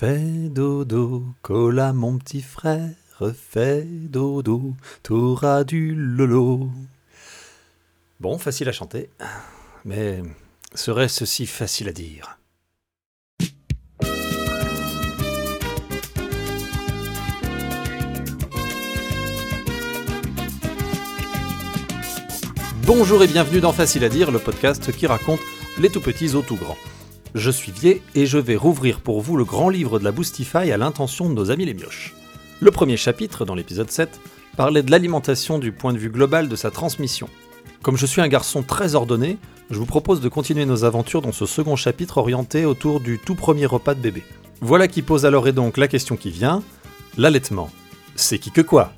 Fais dodo, cola mon petit frère, fais dodo, t'auras du lolo. Bon, facile à chanter, mais serait-ce si facile à dire? Bonjour et bienvenue dans Facile à dire, le podcast qui raconte les tout petits aux tout grands. Je suis Vier et je vais rouvrir pour vous le grand livre de la Boostify à l'intention de nos amis les mioches. Le premier chapitre, dans l'épisode 7, parlait de l'alimentation du point de vue global de sa transmission. Comme je suis un garçon très ordonné, je vous propose de continuer nos aventures dans ce second chapitre orienté autour du tout premier repas de bébé. Voilà qui pose alors et donc la question qui vient, l'allaitement. C'est qui que quoi?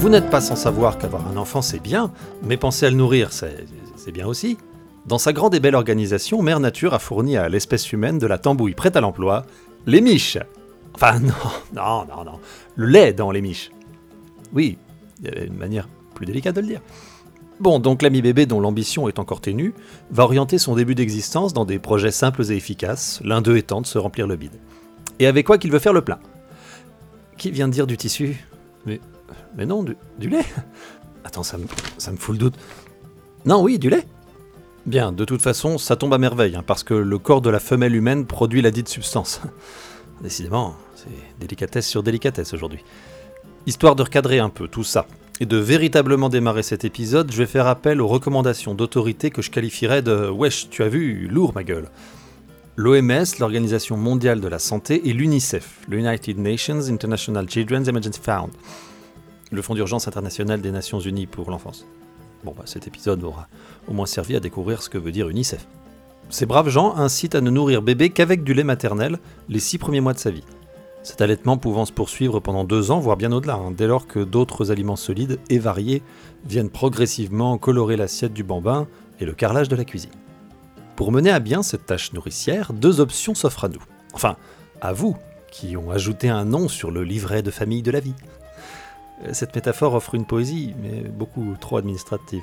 Vous n'êtes pas sans savoir qu'avoir un enfant c'est bien, mais penser à le nourrir c'est bien aussi. Dans sa grande et belle organisation, Mère Nature a fourni à l'espèce humaine de la tambouille prête à l'emploi, les miches. Enfin non, non, non, non, le lait dans les miches. Oui, il y avait une manière plus délicate de le dire. Bon, donc l'ami bébé dont l'ambition est encore ténue, va orienter son début d'existence dans des projets simples et efficaces, l'un d'eux étant de se remplir le bide. Et avec quoi qu'il veut faire le plein? Qui vient de dire du tissu? Mais mais non, du, lait Attends, ça me, ça fout le doute. Non, oui, du lait Bien, de toute façon, ça tombe à merveille, hein, parce que le corps de la femelle humaine produit la dite substance. Décidément, c'est délicatesse sur délicatesse aujourd'hui. Histoire de recadrer un peu tout ça, et de véritablement démarrer cet épisode, je vais faire appel aux recommandations d'autorité que je qualifierais de Wesh, tu as vu, lourd ma gueule. L'OMS, l'Organisation mondiale de la santé, et l'UNICEF, l'United Nations International Children's Emergency Fund le Fonds d'urgence international des Nations Unies pour l'enfance. Bon, bah, cet épisode aura au moins servi à découvrir ce que veut dire UNICEF. Ces braves gens incitent à ne nourrir bébé qu'avec du lait maternel les six premiers mois de sa vie. Cet allaitement pouvant se poursuivre pendant deux ans, voire bien au-delà, hein, dès lors que d'autres aliments solides et variés viennent progressivement colorer l'assiette du bambin et le carrelage de la cuisine. Pour mener à bien cette tâche nourricière, deux options s'offrent à nous. Enfin, à vous, qui ont ajouté un nom sur le livret de famille de la vie. Cette métaphore offre une poésie, mais beaucoup trop administrative.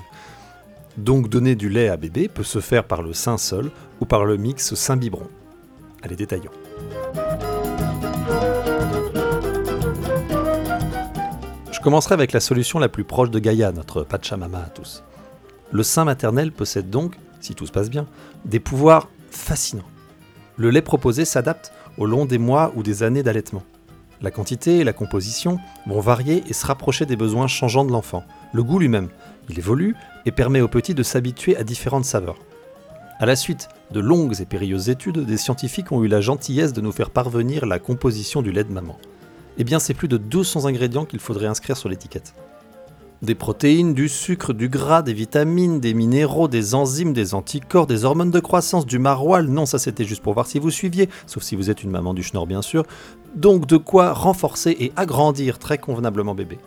Donc donner du lait à bébé peut se faire par le sein seul ou par le mix sein-biberon. Allez, détaillons. Je commencerai avec la solution la plus proche de Gaïa, notre Pachamama à tous. Le sein maternel possède donc, si tout se passe bien, des pouvoirs fascinants. Le lait proposé s'adapte au long des mois ou des années d'allaitement. La quantité et la composition vont varier et se rapprocher des besoins changeants de l'enfant. Le goût lui-même, il évolue et permet au petit de s'habituer à différentes saveurs. À la suite de longues et périlleuses études, des scientifiques ont eu la gentillesse de nous faire parvenir la composition du lait de maman. Eh bien, c'est plus de 200 ingrédients qu'il faudrait inscrire sur l'étiquette. Des protéines, du sucre, du gras, des vitamines, des minéraux, des enzymes, des anticorps, des hormones de croissance, du maroilles. Non, ça c'était juste pour voir si vous suiviez, sauf si vous êtes une maman du schnorr bien sûr. Donc de quoi renforcer et agrandir très convenablement bébé.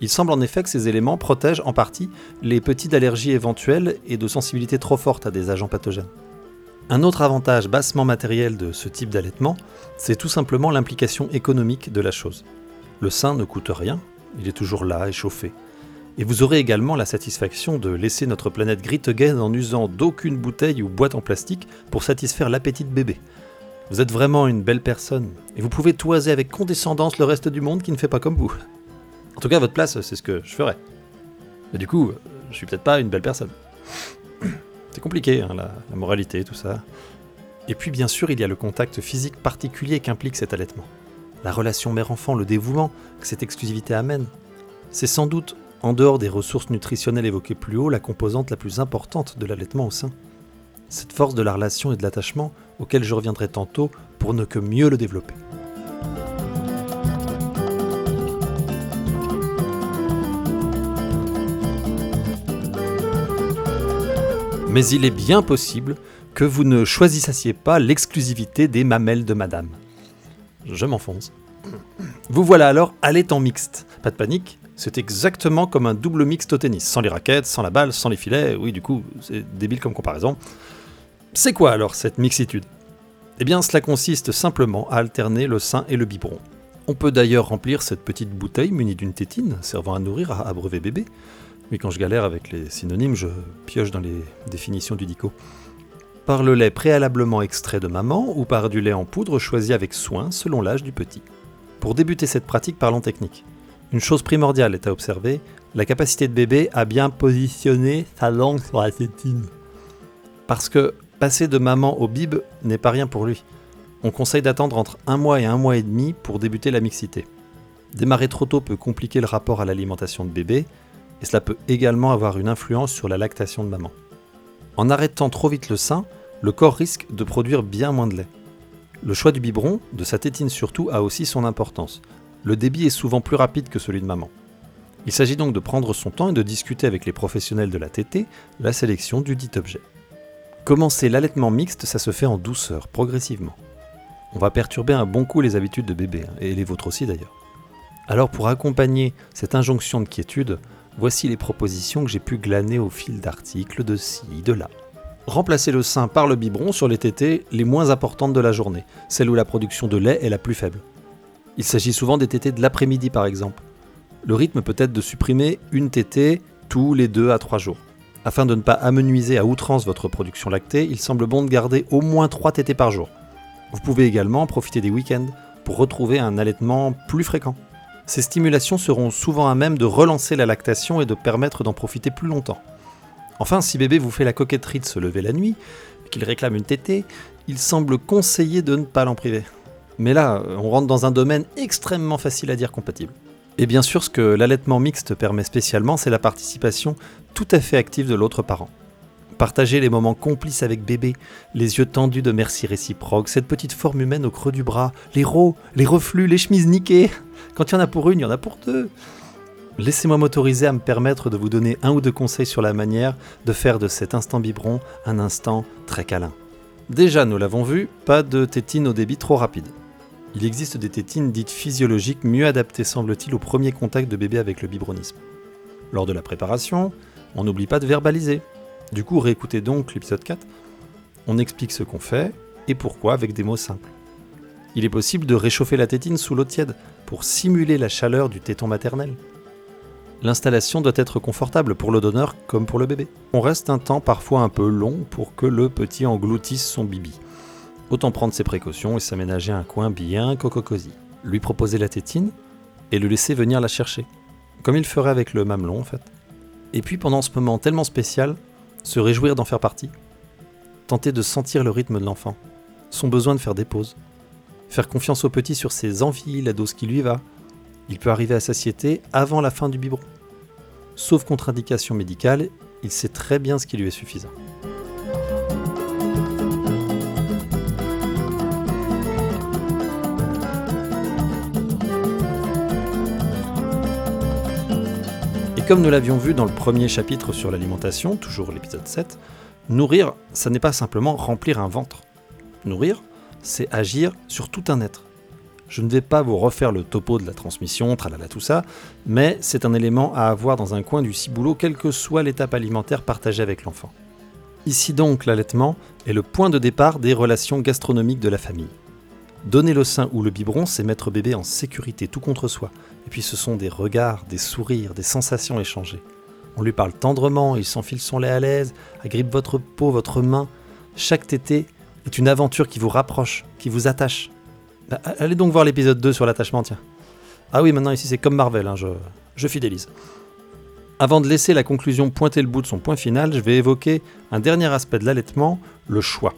Il semble en effet que ces éléments protègent en partie les petits d'allergies éventuelles et de sensibilité trop forte à des agents pathogènes. Un autre avantage bassement matériel de ce type d'allaitement, c'est tout simplement l'implication économique de la chose. Le sein ne coûte rien, il est toujours là et chauffé. Et vous aurez également la satisfaction de laisser notre planète grit en usant d'aucune bouteille ou boîte en plastique pour satisfaire l'appétit de bébé. Vous êtes vraiment une belle personne, et vous pouvez toiser avec condescendance le reste du monde qui ne fait pas comme vous. En tout cas, votre place, c'est ce que je ferais. Mais du coup, je suis peut-être pas une belle personne. C'est compliqué, hein, la, la moralité, tout ça. Et puis, bien sûr, il y a le contact physique particulier qu'implique cet allaitement. La relation mère-enfant, le dévouement que cette exclusivité amène. C'est sans doute en dehors des ressources nutritionnelles évoquées plus haut, la composante la plus importante de l'allaitement au sein. Cette force de la relation et de l'attachement, auquel je reviendrai tantôt pour ne que mieux le développer. Mais il est bien possible que vous ne choisissiez pas l'exclusivité des mamelles de madame. Je m'enfonce. Vous voilà alors allaitant mixte. Pas de panique, c'est exactement comme un double mixte au tennis, sans les raquettes, sans la balle, sans les filets. Oui, du coup, c'est débile comme comparaison. C'est quoi alors cette mixitude? Eh bien cela consiste simplement à alterner le sein et le biberon. On peut d'ailleurs remplir cette petite bouteille munie d'une tétine servant à nourrir, à abreuver bébé. Mais quand je galère avec les synonymes, je pioche dans les définitions du dico. Par le lait préalablement extrait de maman ou par du lait en poudre choisi avec soin selon l'âge du petit. Pour débuter cette pratique, parlons technique. Une chose primordiale est à observer, la capacité de bébé à bien positionner sa langue sur la tétine. Parce que passer de maman au bib n'est pas rien pour lui on conseille d'attendre entre un mois et un mois et demi pour débuter la mixité. Démarrer trop tôt peut compliquer le rapport à l'alimentation de bébé, et cela peut également avoir une influence sur la lactation de maman. En arrêtant trop vite le sein, le corps risque de produire bien moins de lait. Le choix du biberon, de sa tétine surtout, a aussi son importance. Le débit est souvent plus rapide que celui de maman. Il s'agit donc de prendre son temps et de discuter avec les professionnels de la tétée la sélection du dit objet. Commencer l'allaitement mixte, ça se fait en douceur, progressivement on va perturber un bon coup les habitudes de bébé, hein, et les vôtres aussi d'ailleurs. Alors pour accompagner cette injonction de quiétude, voici les propositions que j'ai pu glaner au fil d'articles de ci, de là. Remplacer le sein par le biberon sur les tétés les moins importantes de la journée, celles où la production de lait est la plus faible. Il s'agit souvent des tétés de l'après-midi par exemple. Le rythme peut être de supprimer une tétée tous les 2 à 3 jours. Afin de ne pas amenuiser à outrance votre production lactée, il semble bon de garder au moins 3 tétés par jour. Vous pouvez également profiter des week-ends pour retrouver un allaitement plus fréquent. Ces stimulations seront souvent à même de relancer la lactation et de permettre d'en profiter plus longtemps. Enfin, si bébé vous fait la coquetterie de se lever la nuit, qu'il réclame une tétée, il semble conseillé de ne pas l'en priver. Mais là, on rentre dans un domaine extrêmement facile à dire compatible. Et bien sûr, ce que l'allaitement mixte permet spécialement, c'est la participation tout à fait active de l'autre parent. Partager les moments complices avec bébé, les yeux tendus de merci réciproque, cette petite forme humaine au creux du bras, les rots, les reflux, les chemises niquées. Quand il y en a pour une, il y en a pour deux. Laissez-moi m'autoriser à me permettre de vous donner un ou deux conseils sur la manière de faire de cet instant biberon un instant très câlin. Déjà, nous l'avons vu, pas de tétine au débit trop rapide. Il existe des tétines dites physiologiques mieux adaptées, semble-t-il, au premier contact de bébé avec le biberonisme. Lors de la préparation, on n'oublie pas de verbaliser, du coup, réécoutez donc l'épisode 4. On explique ce qu'on fait et pourquoi avec des mots simples. Il est possible de réchauffer la tétine sous l'eau tiède pour simuler la chaleur du téton maternel. L'installation doit être confortable pour le donneur comme pour le bébé. On reste un temps parfois un peu long pour que le petit engloutisse son bibi. Autant prendre ses précautions et s'aménager un coin bien coco-cosy. Lui proposer la tétine et le laisser venir la chercher. Comme il ferait avec le mamelon en fait. Et puis pendant ce moment tellement spécial, se réjouir d'en faire partie, tenter de sentir le rythme de l'enfant, son besoin de faire des pauses, faire confiance au petit sur ses envies, la dose qui lui va. Il peut arriver à satiété avant la fin du biberon. Sauf contre-indication médicale, il sait très bien ce qui lui est suffisant. Comme nous l'avions vu dans le premier chapitre sur l'alimentation, toujours l'épisode 7, nourrir, ça n'est pas simplement remplir un ventre. Nourrir, c'est agir sur tout un être. Je ne vais pas vous refaire le topo de la transmission, tralala tout ça, mais c'est un élément à avoir dans un coin du ciboulot, quelle que soit l'étape alimentaire partagée avec l'enfant. Ici donc, l'allaitement est le point de départ des relations gastronomiques de la famille. Donner le sein ou le biberon, c'est mettre bébé en sécurité tout contre soi. Et puis ce sont des regards, des sourires, des sensations échangées. On lui parle tendrement, il s'enfile son lait à l'aise, agrippe votre peau, votre main. Chaque tété est une aventure qui vous rapproche, qui vous attache. Bah, allez donc voir l'épisode 2 sur l'attachement, tiens. Ah oui, maintenant ici c'est comme Marvel, hein, je, je fidélise. Avant de laisser la conclusion pointer le bout de son point final, je vais évoquer un dernier aspect de l'allaitement, le choix.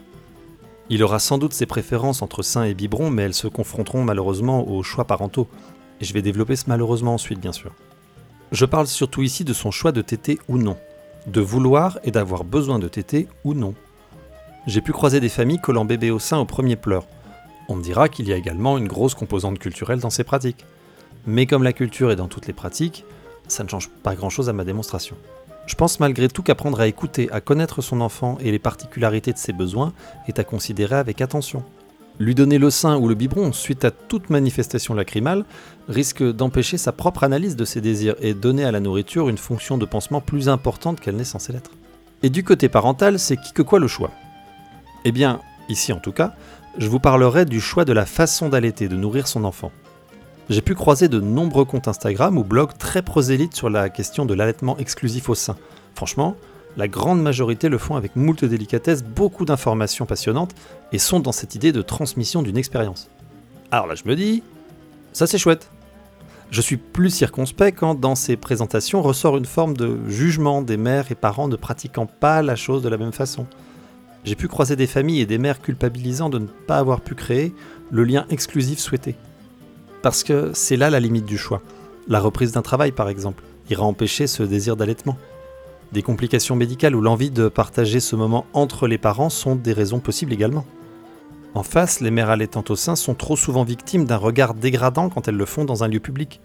Il aura sans doute ses préférences entre sein et biberon, mais elles se confronteront malheureusement aux choix parentaux. Et je vais développer ce malheureusement ensuite, bien sûr. Je parle surtout ici de son choix de téter ou non. De vouloir et d'avoir besoin de téter ou non. J'ai pu croiser des familles collant bébé au sein au premier pleur. On me dira qu'il y a également une grosse composante culturelle dans ces pratiques. Mais comme la culture est dans toutes les pratiques, ça ne change pas grand-chose à ma démonstration. Je pense malgré tout qu'apprendre à écouter, à connaître son enfant et les particularités de ses besoins est à considérer avec attention. Lui donner le sein ou le biberon suite à toute manifestation lacrymale risque d'empêcher sa propre analyse de ses désirs et donner à la nourriture une fonction de pansement plus importante qu'elle n'est censée l'être. Et du côté parental, c'est qui que quoi le choix? Eh bien, ici en tout cas, je vous parlerai du choix de la façon d'allaiter, de nourrir son enfant. J'ai pu croiser de nombreux comptes Instagram ou blogs très prosélytes sur la question de l'allaitement exclusif au sein. Franchement, la grande majorité le font avec moult délicatesse, beaucoup d'informations passionnantes et sont dans cette idée de transmission d'une expérience. Alors là, je me dis, ça c'est chouette. Je suis plus circonspect quand dans ces présentations ressort une forme de jugement des mères et parents ne pratiquant pas la chose de la même façon. J'ai pu croiser des familles et des mères culpabilisant de ne pas avoir pu créer le lien exclusif souhaité. Parce que c'est là la limite du choix. La reprise d'un travail, par exemple, ira empêcher ce désir d'allaitement. Des complications médicales ou l'envie de partager ce moment entre les parents sont des raisons possibles également. En face, les mères allaitantes au sein sont trop souvent victimes d'un regard dégradant quand elles le font dans un lieu public.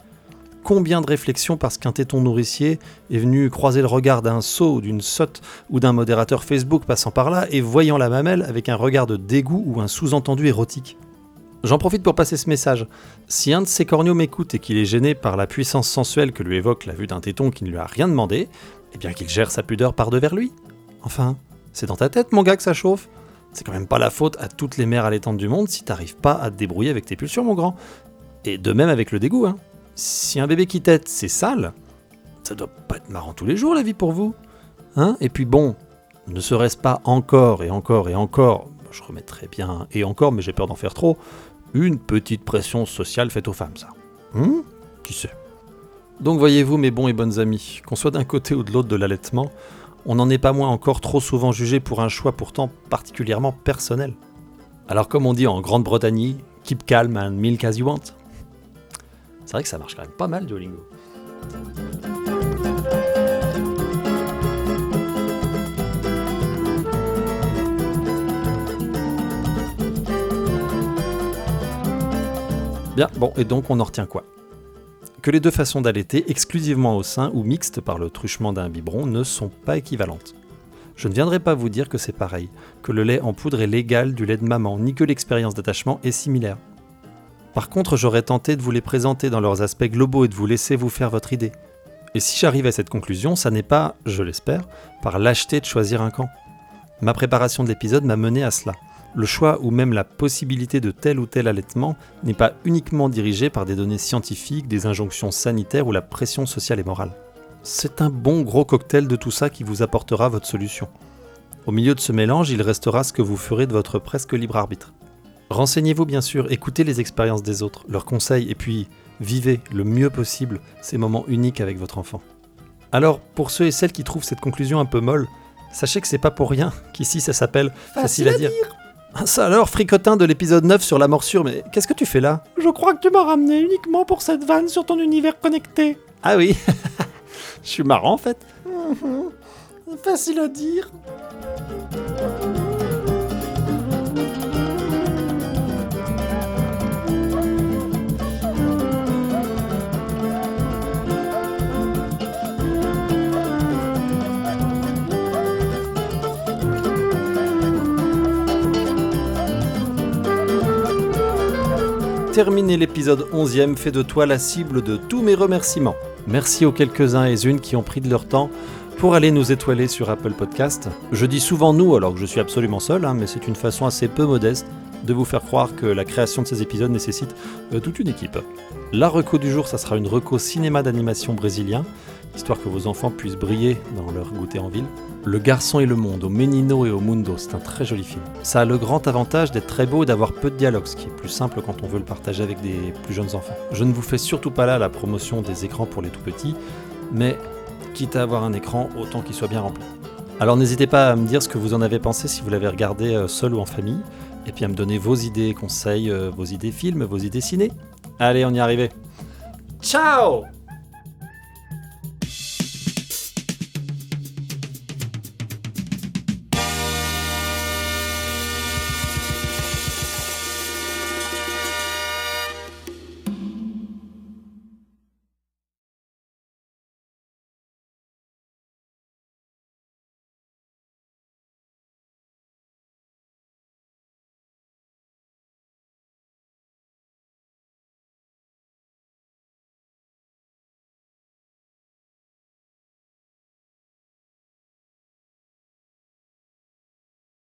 Combien de réflexions parce qu'un téton nourricier est venu croiser le regard d'un sot d'une sotte ou d'un modérateur Facebook passant par là et voyant la mamelle avec un regard de dégoût ou un sous-entendu érotique? J'en profite pour passer ce message. Si un de ces corneaux m'écoute et qu'il est gêné par la puissance sensuelle que lui évoque la vue d'un téton qui ne lui a rien demandé, eh bien qu'il gère sa pudeur par devers lui. Enfin, c'est dans ta tête, mon gars, que ça chauffe. C'est quand même pas la faute à toutes les mères allaitantes du monde si t'arrives pas à te débrouiller avec tes pulsions, mon grand. Et de même avec le dégoût, hein. Si un bébé qui tète, c'est sale, ça doit pas être marrant tous les jours, la vie, pour vous. Hein Et puis bon, ne serait-ce pas encore et encore et encore, je remettrai bien et encore, mais j'ai peur d'en faire trop, une petite pression sociale faite aux femmes, ça. Hum Qui sait donc voyez-vous mes bons et bonnes amis, qu'on soit d'un côté ou de l'autre de l'allaitement, on n'en est pas moins encore trop souvent jugé pour un choix pourtant particulièrement personnel. Alors comme on dit en Grande-Bretagne, keep calm and milk as you want. C'est vrai que ça marche quand même pas mal Duolingo. Bien, bon, et donc on en retient quoi? Que les deux façons d'allaiter, exclusivement au sein ou mixtes par le truchement d'un biberon, ne sont pas équivalentes. Je ne viendrai pas vous dire que c'est pareil, que le lait en poudre est l'égal du lait de maman, ni que l'expérience d'attachement est similaire. Par contre, j'aurais tenté de vous les présenter dans leurs aspects globaux et de vous laisser vous faire votre idée. Et si j'arrive à cette conclusion, ça n'est pas, je l'espère, par lâcheté de choisir un camp. Ma préparation de l'épisode m'a mené à cela le choix ou même la possibilité de tel ou tel allaitement n'est pas uniquement dirigé par des données scientifiques, des injonctions sanitaires ou la pression sociale et morale. C'est un bon gros cocktail de tout ça qui vous apportera votre solution. Au milieu de ce mélange, il restera ce que vous ferez de votre presque libre arbitre. Renseignez-vous bien sûr, écoutez les expériences des autres, leurs conseils et puis vivez le mieux possible ces moments uniques avec votre enfant. Alors, pour ceux et celles qui trouvent cette conclusion un peu molle, sachez que c'est pas pour rien qu'ici ça s'appelle facile, à, dire. Ça alors, fricotin de l'épisode 9 sur la morsure, mais qu'est-ce que tu fais là? Je crois que tu m'as ramené uniquement pour cette vanne sur ton univers connecté. Ah oui Je suis marrant en fait. Facile à dire. Terminer l'épisode 11e fait de toi la cible de tous mes remerciements. Merci aux quelques-uns et unes qui ont pris de leur temps pour aller nous étoiler sur Apple Podcast. Je dis souvent nous alors que je suis absolument seul, hein, mais c'est une façon assez peu modeste de vous faire croire que la création de ces épisodes nécessite euh, toute une équipe. La reco du jour, ça sera une reco cinéma d'animation brésilien, histoire que vos enfants puissent briller dans leur goûter en ville. Le garçon et le monde, au Menino et au Mundo, c'est un très joli film. Ça a le grand avantage d'être très beau et d'avoir peu de dialogue, ce qui est plus simple quand on veut le partager avec des plus jeunes enfants. Je ne vous fais surtout pas là la promotion des écrans pour les tout petits, mais quitte à avoir un écran, autant qu'il soit bien rempli. Alors n'hésitez pas à me dire ce que vous en avez pensé si vous l'avez regardé euh, seul ou en famille, et puis à me donner vos idées conseils, euh, vos idées films, vos idées ciné. Allez, on y est arrivé. Ciao